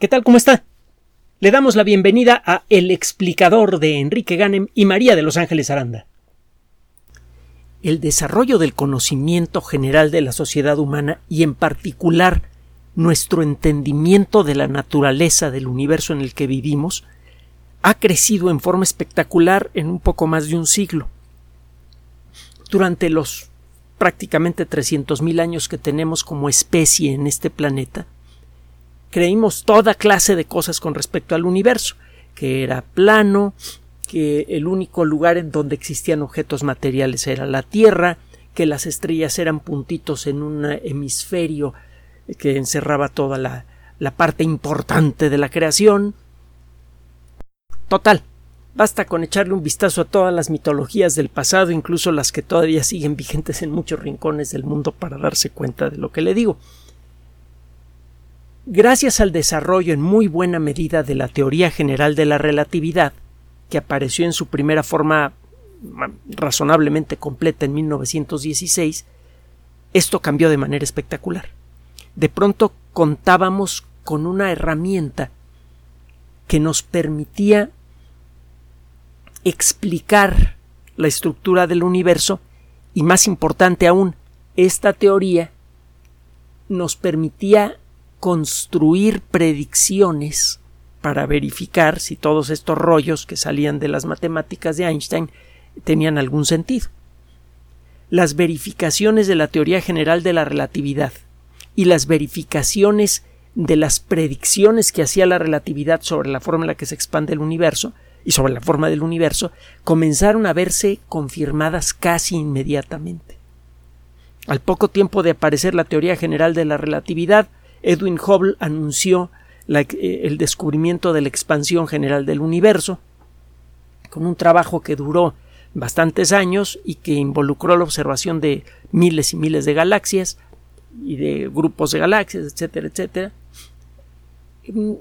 ¿Qué tal? ¿Cómo está? Le damos la bienvenida a El explicador de Enrique Ganem y María de Los Ángeles Aranda. El desarrollo del conocimiento general de la sociedad humana y en particular nuestro entendimiento de la naturaleza del universo en el que vivimos ha crecido en forma espectacular en un poco más de un siglo. Durante los prácticamente 300.000 años que tenemos como especie en este planeta, creímos toda clase de cosas con respecto al universo, que era plano, que el único lugar en donde existían objetos materiales era la Tierra, que las estrellas eran puntitos en un hemisferio que encerraba toda la, la parte importante de la creación. Total, basta con echarle un vistazo a todas las mitologías del pasado, incluso las que todavía siguen vigentes en muchos rincones del mundo, para darse cuenta de lo que le digo. Gracias al desarrollo en muy buena medida de la teoría general de la relatividad, que apareció en su primera forma razonablemente completa en 1916, esto cambió de manera espectacular. De pronto contábamos con una herramienta que nos permitía explicar la estructura del universo y más importante aún, esta teoría nos permitía construir predicciones para verificar si todos estos rollos que salían de las matemáticas de Einstein tenían algún sentido. Las verificaciones de la teoría general de la relatividad y las verificaciones de las predicciones que hacía la relatividad sobre la forma en la que se expande el universo y sobre la forma del universo comenzaron a verse confirmadas casi inmediatamente. Al poco tiempo de aparecer la teoría general de la relatividad, Edwin Hubble anunció eh, el descubrimiento de la expansión general del universo, con un trabajo que duró bastantes años y que involucró la observación de miles y miles de galaxias y de grupos de galaxias, etcétera, etcétera. Mm,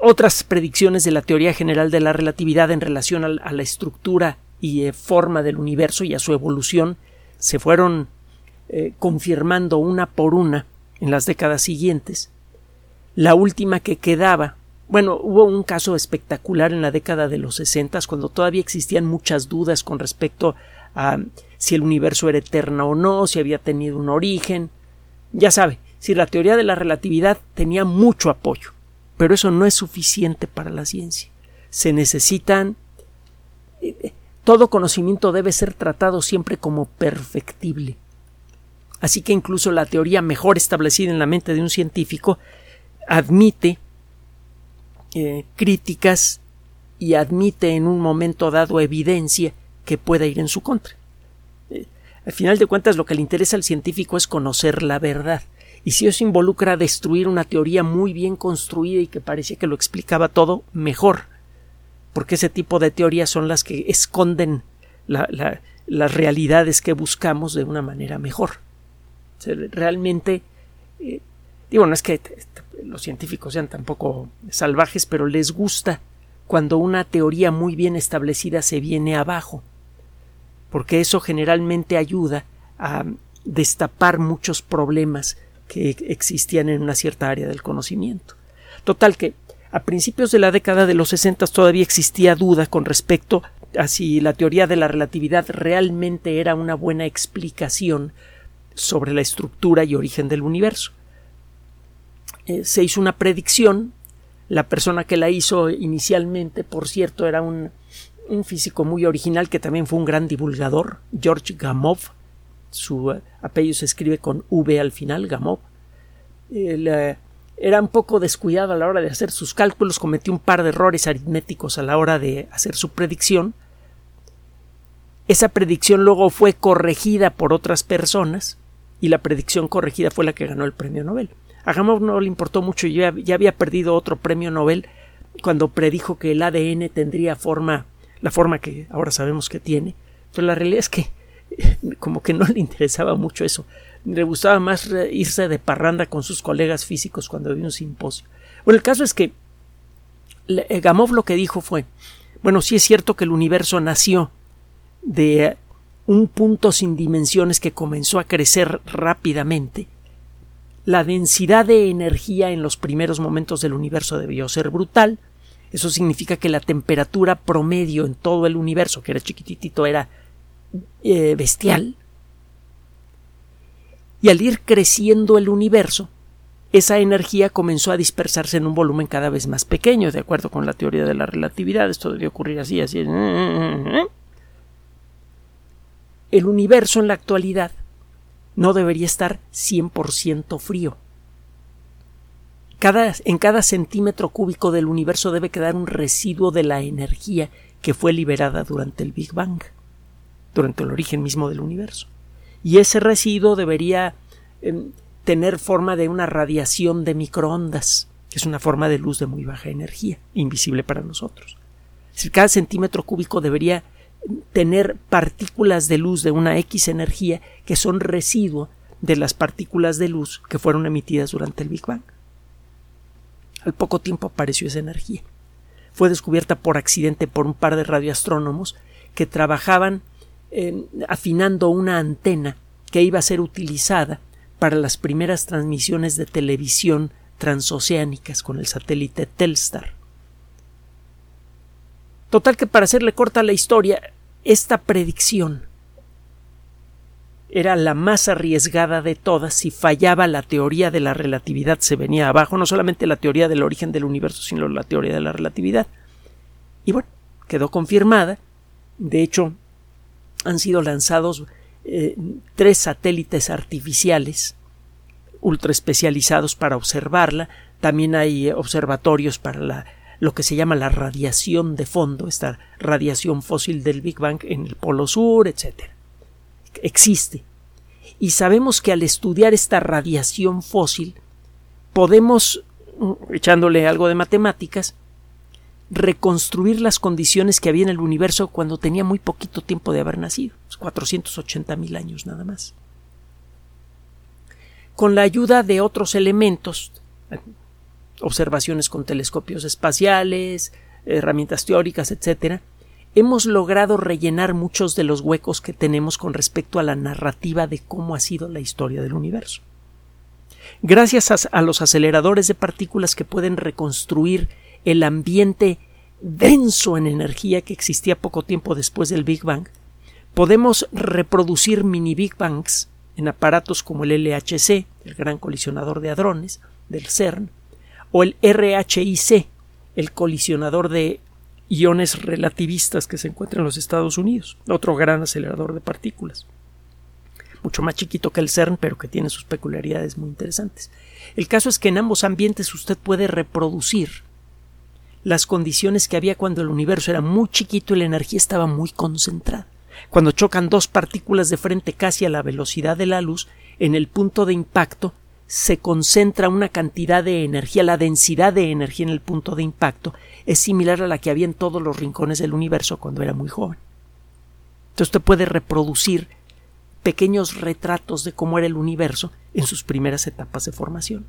otras predicciones de la teoría general de la relatividad en relación a la estructura y eh, forma del universo y a su evolución se fueron eh, confirmando una por una en las décadas siguientes. La última que quedaba bueno, hubo un caso espectacular en la década de los sesentas cuando todavía existían muchas dudas con respecto a si el universo era eterno o no, si había tenido un origen. Ya sabe, si la teoría de la relatividad tenía mucho apoyo, pero eso no es suficiente para la ciencia. Se necesitan eh, todo conocimiento debe ser tratado siempre como perfectible. Así que incluso la teoría mejor establecida en la mente de un científico admite eh, críticas y admite en un momento dado evidencia que pueda ir en su contra. Eh, al final de cuentas lo que le interesa al científico es conocer la verdad. Y si eso involucra destruir una teoría muy bien construida y que parecía que lo explicaba todo, mejor. Porque ese tipo de teorías son las que esconden las realidades que buscamos de una manera mejor realmente, eh, digo, no es que los científicos sean tampoco salvajes, pero les gusta cuando una teoría muy bien establecida se viene abajo, porque eso generalmente ayuda a destapar muchos problemas que existían en una cierta área del conocimiento. Total que a principios de la década de los 60 todavía existía duda con respecto a si la teoría de la relatividad realmente era una buena explicación sobre la estructura y origen del universo. Eh, se hizo una predicción. La persona que la hizo inicialmente, por cierto, era un, físico muy original que también fue un gran divulgador, George Gamow. Su eh, apellido se escribe con V al final, Gamow. Eh, era un poco descuidado a la hora de hacer sus cálculos, cometió un par de errores aritméticos a la hora de hacer su predicción. Esa predicción luego fue corregida por otras personas y la predicción corregida fue la que ganó el premio Nobel. A Gamow no le importó mucho, ya, ya había perdido otro premio Nobel cuando predijo que el ADN tendría forma, la forma que ahora sabemos que tiene. Pero la realidad es que como que no le interesaba mucho eso. Le gustaba más irse de parranda con sus colegas físicos cuando había un simposio. Bueno, el caso es que Gamow lo que dijo fue, bueno, sí es cierto que el universo nació de un punto sin dimensiones que comenzó a crecer rápidamente, la densidad de energía en los primeros momentos del universo debió ser brutal. Eso significa que la temperatura promedio en todo el universo, que era chiquitito, era eh, bestial. Y al ir creciendo el universo, esa energía comenzó a dispersarse en un volumen cada vez más pequeño, de acuerdo con la teoría de la relatividad. Esto debió ocurrir así, así. El universo en la actualidad no debería estar 100% frío. Cada, en cada centímetro cúbico del universo debe quedar un residuo de la energía que fue liberada durante el Big Bang, durante el origen mismo del universo. Y ese residuo debería em, tener forma de una radiación de microondas, que es una forma de luz de muy baja energía, invisible para nosotros. Cada centímetro cúbico debería tener partículas de luz de una X energía que son residuo de las partículas de luz que fueron emitidas durante el Big Bang. Al poco tiempo apareció esa energía. Fue descubierta por accidente por un par de radioastrónomos que trabajaban afinando una antena que iba a ser utilizada para las primeras transmisiones de televisión transoceánicas con el satélite Telstar. Total que para hacerle corta la historia, esta predicción era la más arriesgada de todas. Si fallaba la teoría de la relatividad se venía abajo, no solamente la teoría del origen del universo, sino la teoría de la relatividad. Y bueno, quedó confirmada. De hecho, han sido lanzados eh, tres satélites artificiales ultra especializados para observarla. También hay observatorios para la lo que se llama la radiación de fondo, esta radiación fósil del Big Bang en el Polo Sur, etc. Existe. Y sabemos que al estudiar esta radiación fósil podemos, mm, echándole algo de matemáticas, reconstruir las condiciones que había en el universo cuando tenía muy poquito tiempo de haber nacido, 480 mil años nada más. Con la ayuda de otros elementos, observaciones con telescopios espaciales, herramientas teóricas, etc., hemos logrado rellenar muchos de los huecos que tenemos con respecto a la narrativa de cómo ha sido la historia del universo. Gracias a, los aceleradores de partículas que pueden reconstruir el ambiente denso en energía que existía poco tiempo después del Big Bang, podemos reproducir mini Big Bangs en aparatos como el LHC, el Gran Colisionador de Hadrones, del CERN, o el RHIC, el colisionador de iones relativistas que se encuentra en los Estados Unidos, otro gran acelerador de partículas. Mucho más chiquito que el CERN, pero que tiene sus peculiaridades muy interesantes. El caso es que en ambos ambientes usted puede reproducir las condiciones que había cuando el universo era muy chiquito y la energía estaba muy concentrada. Cuando chocan dos partículas de frente casi a la velocidad de la luz, en el punto de impacto se concentra una cantidad de energía, la densidad de energía en el punto de impacto es similar a la que había en todos los rincones del universo cuando era muy joven. Entonces usted puede reproducir pequeños retratos de cómo era el universo en sus primeras etapas de formación.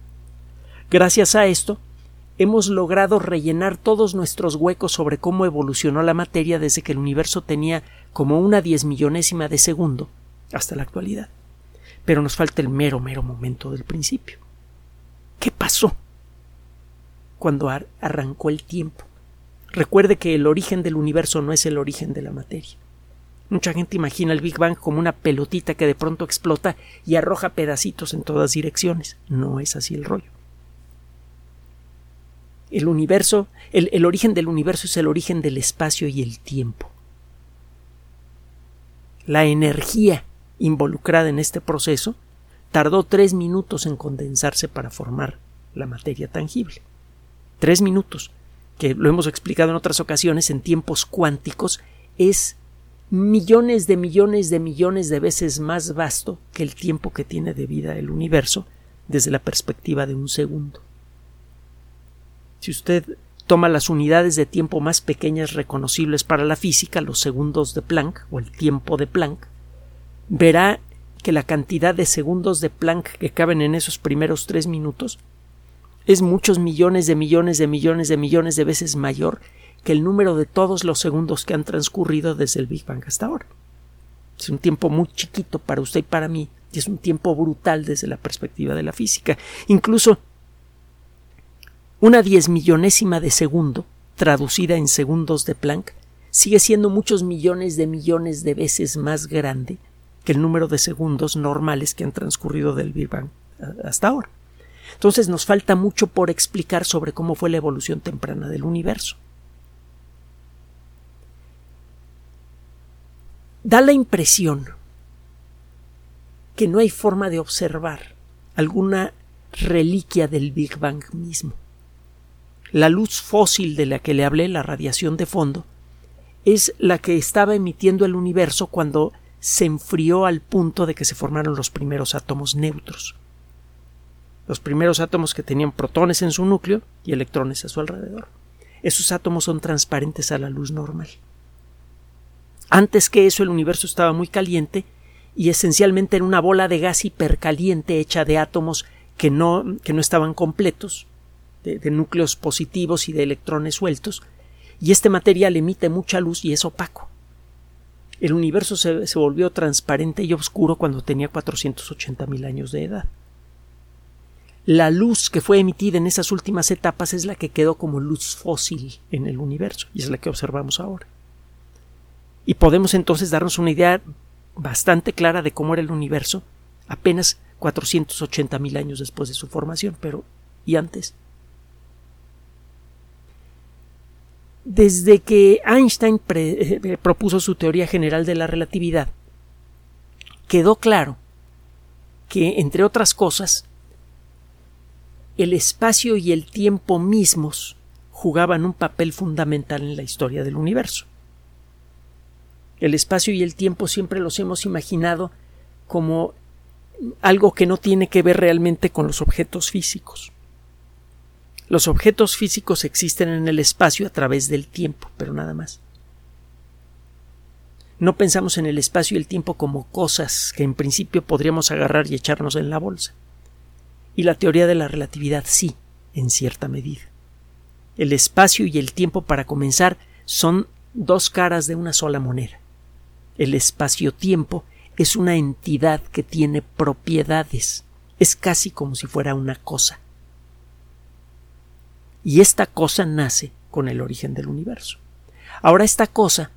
Gracias a esto, hemos logrado rellenar todos nuestros huecos sobre cómo evolucionó la materia desde que el universo tenía como una diez millonésima de segundo hasta la actualidad pero nos falta el mero, mero momento del principio. ¿Qué pasó cuando arrancó el tiempo? Recuerde que el origen del universo no es el origen de la materia. Mucha gente imagina el Big Bang como una pelotita que de pronto explota y arroja pedacitos en todas direcciones. No es así el rollo. El universo, el, el origen del universo es el origen del espacio y el tiempo. La energía involucrada en este proceso tardó tres minutos en condensarse para formar la materia tangible. Tres minutos, que lo hemos explicado en otras ocasiones, en tiempos cuánticos, es millones de millones de millones de veces más vasto que el tiempo que tiene de vida el universo desde la perspectiva de un segundo. Si usted toma las unidades de tiempo más pequeñas reconocibles para la física, los segundos de Planck o el tiempo de Planck, verá que la cantidad de segundos de Planck que caben en esos primeros tres minutos es muchos millones de millones de millones de millones de veces mayor que el número de todos los segundos que han transcurrido desde el Big Bang hasta ahora. Es un tiempo muy chiquito para usted y para mí Y es un tiempo brutal desde la perspectiva de la física. Incluso una diez millonésima de segundo, traducida en segundos de Planck, sigue siendo muchos millones de millones de veces más grande que el número de segundos normales que han transcurrido del Big Bang hasta ahora. Entonces nos falta mucho por explicar sobre cómo fue la evolución temprana del universo. Da la impresión que no hay forma de observar alguna reliquia del Big Bang mismo. La luz fósil de la que le hablé, la radiación de fondo, es la que estaba emitiendo el universo cuando se enfrió al punto de que se formaron los primeros átomos neutros. Los primeros átomos que tenían protones en su núcleo y electrones a su alrededor. Esos átomos son transparentes a la luz normal. Antes que eso el universo estaba muy caliente y esencialmente era una bola de gas hipercaliente hecha de átomos que no, que no estaban completos, de, de núcleos positivos y de electrones sueltos, y este material emite mucha luz y es opaco. El universo se, volvió transparente y oscuro cuando tenía 480 mil años de edad. La luz que fue emitida en esas últimas etapas es la que quedó como luz fósil en el universo y es la que observamos ahora. Y podemos entonces darnos una idea bastante clara de cómo era el universo apenas 480 mil años después de su formación, pero ¿y antes? Desde que Einstein eh, propuso su teoría general de la relatividad, quedó claro que, entre otras cosas, el espacio y el tiempo mismos jugaban un papel fundamental en la historia del universo. El espacio y el tiempo siempre los hemos imaginado como algo que no tiene que ver realmente con los objetos físicos. Los objetos físicos existen en el espacio a través del tiempo, pero nada más. No pensamos en el espacio y el tiempo como cosas que en principio podríamos agarrar y echarnos en la bolsa. Y la teoría de la relatividad sí, en cierta medida. El espacio y el tiempo, para comenzar, son dos caras de una sola moneda. El espacio-tiempo es una entidad que tiene propiedades. Es casi como si fuera una cosa y esta cosa nace con el origen del universo. Ahora esta cosa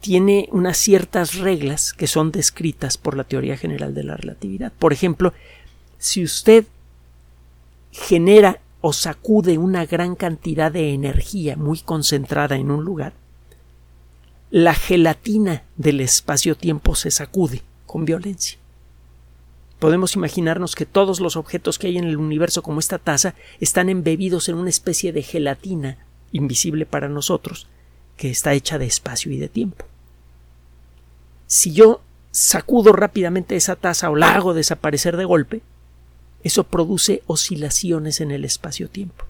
tiene unas ciertas reglas que son descritas por la teoría general de la relatividad. Por ejemplo, si usted genera o sacude una gran cantidad de energía muy concentrada en un lugar, la gelatina del espacio-tiempo se sacude con violencia podemos imaginarnos que todos los objetos que hay en el universo como esta taza están embebidos en una especie de gelatina invisible para nosotros, que está hecha de espacio y de tiempo. Si yo sacudo rápidamente esa taza o la hago desaparecer de golpe, eso produce oscilaciones en el espacio-tiempo.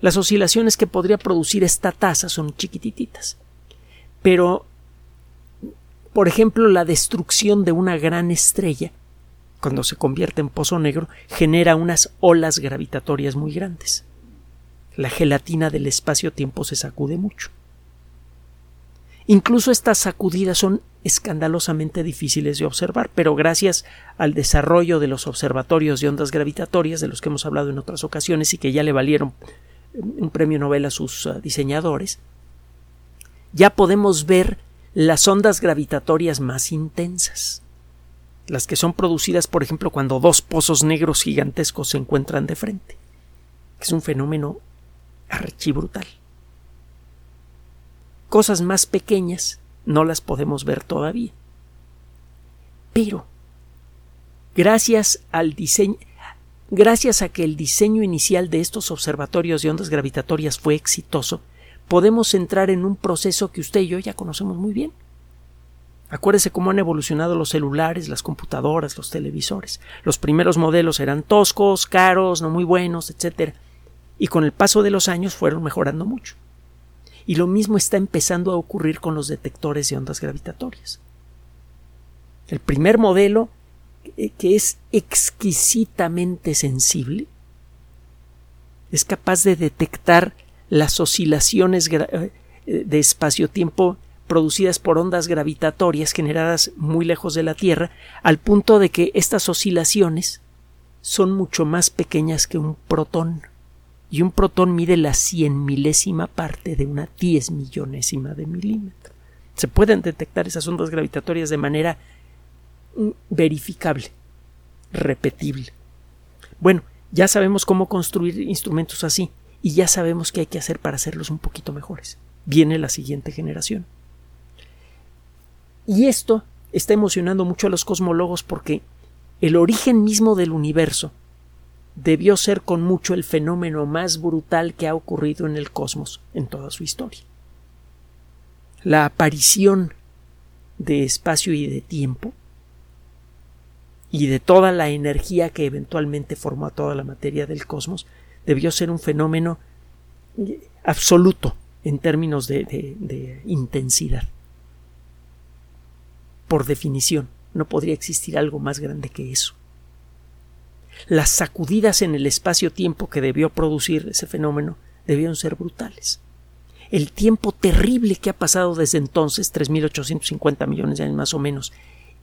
Las oscilaciones que podría producir esta taza son chiquititas, pero, por ejemplo, la destrucción de una gran estrella cuando se convierte en pozo negro, genera unas olas gravitatorias muy grandes. La gelatina del espacio-tiempo se sacude mucho. Incluso estas sacudidas son escandalosamente difíciles de observar, pero gracias al desarrollo de los observatorios de ondas gravitatorias, de los que hemos hablado en otras ocasiones y que ya le valieron un premio Nobel a sus uh, diseñadores, ya podemos ver las ondas gravitatorias más intensas las que son producidas, por ejemplo, cuando dos pozos negros gigantescos se encuentran de frente. Es un fenómeno archibrutal. Cosas más pequeñas no las podemos ver todavía. Pero, gracias al diseño, gracias a que el diseño inicial de estos observatorios de ondas gravitatorias fue exitoso, podemos entrar en un proceso que usted y yo ya conocemos muy bien, Acuérdese cómo han evolucionado los celulares, las computadoras, los televisores. Los primeros modelos eran toscos, caros, no muy buenos, etc. Y con el paso de los años fueron mejorando mucho. Y lo mismo está empezando a ocurrir con los detectores de ondas gravitatorias. El primer modelo, eh, que es exquisitamente sensible, es capaz de detectar las oscilaciones eh, de espacio-tiempo producidas por ondas gravitatorias generadas muy lejos de la Tierra, al punto de que estas oscilaciones son mucho más pequeñas que un protón. Y un protón mide la cien milésima parte de una diez millonésima de milímetro. Se pueden detectar esas ondas gravitatorias de manera verificable, repetible. Bueno, ya sabemos cómo construir instrumentos así y ya sabemos qué hay que hacer para hacerlos un poquito mejores. Viene la siguiente generación. Y esto está emocionando mucho a los cosmólogos porque el origen mismo del universo debió ser con mucho el fenómeno más brutal que ha ocurrido en el cosmos en toda su historia. La aparición de espacio y de tiempo y de toda la energía que eventualmente formó a toda la materia del cosmos debió ser un fenómeno absoluto en términos de, de intensidad por definición, no podría existir algo más grande que eso. Las sacudidas en el espacio-tiempo que debió producir ese fenómeno debieron ser brutales. El tiempo terrible que ha pasado desde entonces, 3.850 millones de años más o menos,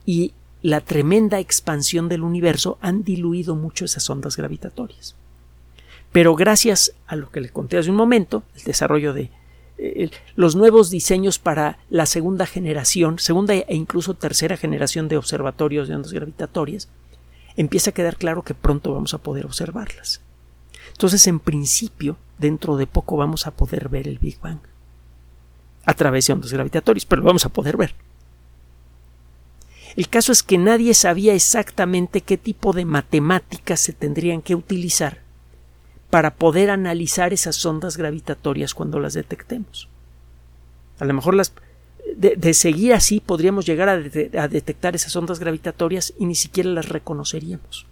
y la tremenda expansión del universo han diluido mucho esas ondas gravitatorias. Pero gracias a lo que le conté hace un momento, el desarrollo de los nuevos diseños para la segunda generación, segunda e incluso tercera generación de observatorios de ondas gravitatorias, empieza a quedar claro que pronto vamos a poder observarlas. Entonces, en principio, dentro de poco vamos a poder ver el Big Bang a través de ondas gravitatorias, pero lo vamos a poder ver. El caso es que nadie sabía exactamente qué tipo de matemáticas se tendrían que utilizar para poder analizar esas ondas gravitatorias cuando las detectemos. A lo mejor las de, seguir así podríamos llegar a, a, detectar esas ondas gravitatorias y ni siquiera las reconoceríamos.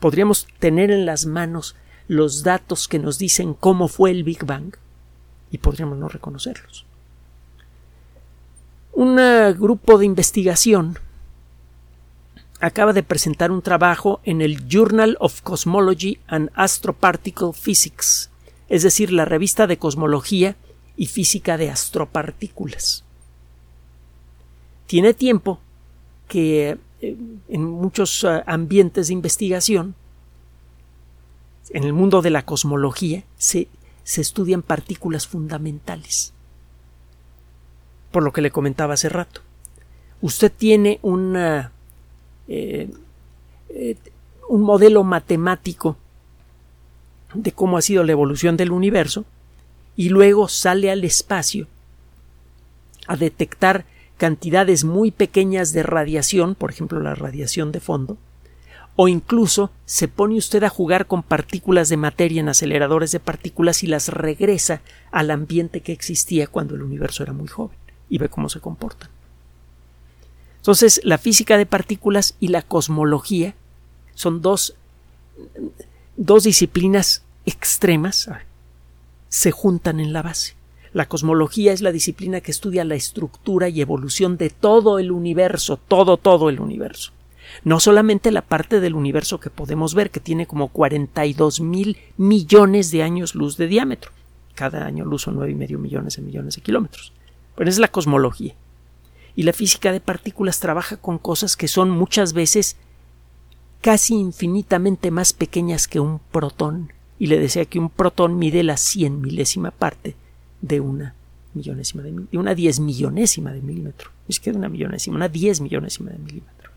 Podríamos tener en las manos los datos que nos dicen cómo fue el Big Bang y podríamos no reconocerlos. Un grupo de investigación acaba de presentar un trabajo en el Journal of Cosmology and Astroparticle Physics, es decir, la revista de cosmología y física de astropartículas. Tiene tiempo que eh, en muchos eh, ambientes de investigación, en el mundo de la cosmología, se, se estudian partículas fundamentales. Por lo que le comentaba hace rato. Usted tiene una eh, un modelo matemático de cómo ha sido la evolución del universo y luego sale al espacio a detectar cantidades muy pequeñas de radiación, por ejemplo la radiación de fondo, o incluso se pone usted a jugar con partículas de materia en aceleradores de partículas y las regresa al ambiente que existía cuando el universo era muy joven y ve cómo se comportan. Entonces, la física de partículas y la cosmología son dos, dos disciplinas extremas, se juntan en la base. La cosmología es la disciplina que estudia la estructura y evolución de todo el universo, todo, todo el universo. No solamente la parte del universo que podemos ver, que tiene como 42 mil millones de años luz de diámetro. Cada año luz son nueve y medio millones de millones de kilómetros. Pero es la cosmología y la física de partículas trabaja con cosas que son muchas veces casi infinitamente más pequeñas que un protón y le decía que un protón mide la cien milésima parte de una millonésima de, de una diez millonésima de milímetro. Es que una millonésima, una diez millonésima de milímetro.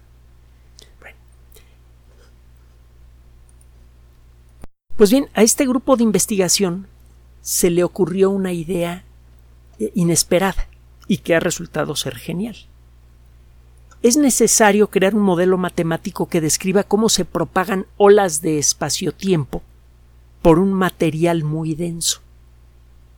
Pues bien, a este grupo de investigación se le ocurrió una idea inesperada y que ha resultado ser genial. Es necesario crear un modelo matemático que describa cómo se propagan olas de espacio-tiempo por un material muy denso.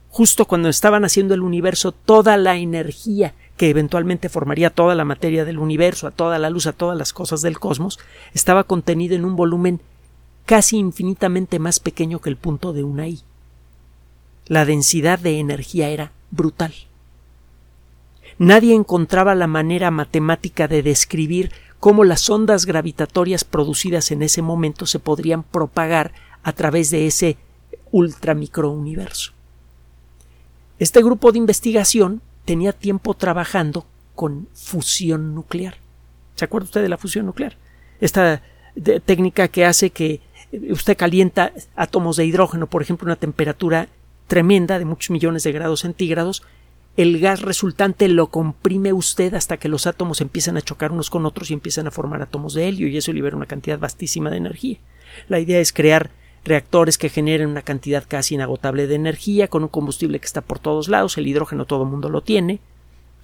Justo cuando estaban haciendo el universo, toda la energía que eventualmente formaría toda la materia del universo, a toda la luz, a todas las cosas del cosmos, estaba contenida en un volumen casi infinitamente más pequeño que el punto de una I. La densidad de energía era brutal nadie encontraba la manera matemática de describir cómo las ondas gravitatorias producidas en ese momento se podrían propagar a través de ese ultramicrouniverso. Este grupo de investigación tenía tiempo trabajando con fusión nuclear. ¿Se acuerda usted de la fusión nuclear? Esta técnica que hace que usted calienta átomos de hidrógeno, por ejemplo, a una temperatura tremenda de muchos millones de grados centígrados, el gas resultante lo comprime usted hasta que los átomos empiezan a chocar unos con otros y empiezan a formar átomos de helio y eso libera una cantidad vastísima de energía. La idea es crear reactores que generen una cantidad casi inagotable de energía con un combustible que está por todos lados, el hidrógeno todo el mundo lo tiene,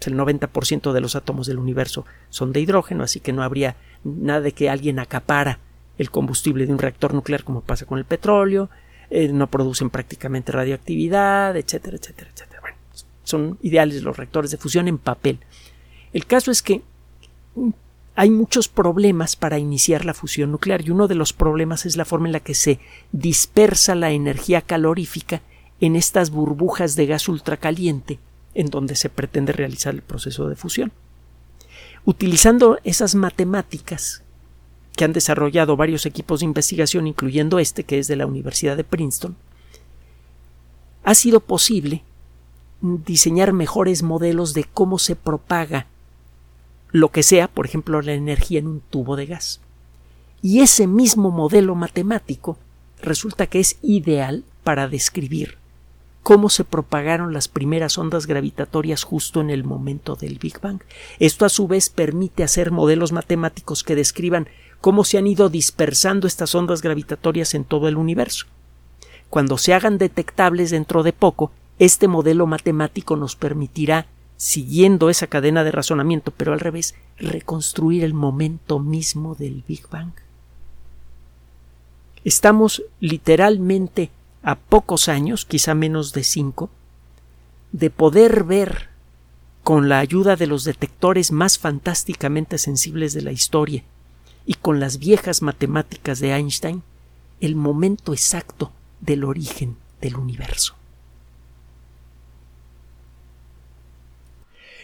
el 90% de los átomos del universo son de hidrógeno, así que no habría nada de que alguien acapara el combustible de un reactor nuclear como pasa con el petróleo, eh, no producen prácticamente radioactividad, etcétera, etcétera, etcétera. Son ideales los reactores de fusión en papel. El caso es que hay muchos problemas para iniciar la fusión nuclear y uno de los problemas es la forma en la que se dispersa la energía calorífica en estas burbujas de gas ultracaliente en donde se pretende realizar el proceso de fusión. Utilizando esas matemáticas que han desarrollado varios equipos de investigación, incluyendo este que es de la Universidad de Princeton, ha sido posible diseñar mejores modelos de cómo se propaga lo que sea, por ejemplo, la energía en un tubo de gas. Y ese mismo modelo matemático resulta que es ideal para describir cómo se propagaron las primeras ondas gravitatorias justo en el momento del Big Bang. Esto a su vez permite hacer modelos matemáticos que describan cómo se han ido dispersando estas ondas gravitatorias en todo el universo. Cuando se hagan detectables dentro de poco, este modelo matemático nos permitirá, siguiendo esa cadena de razonamiento, pero al revés, reconstruir el momento mismo del Big Bang. Estamos literalmente a pocos años, quizá menos de cinco, de poder ver con la ayuda de los detectores más fantásticamente sensibles de la historia y con las viejas matemáticas de Einstein, el momento exacto del origen del universo.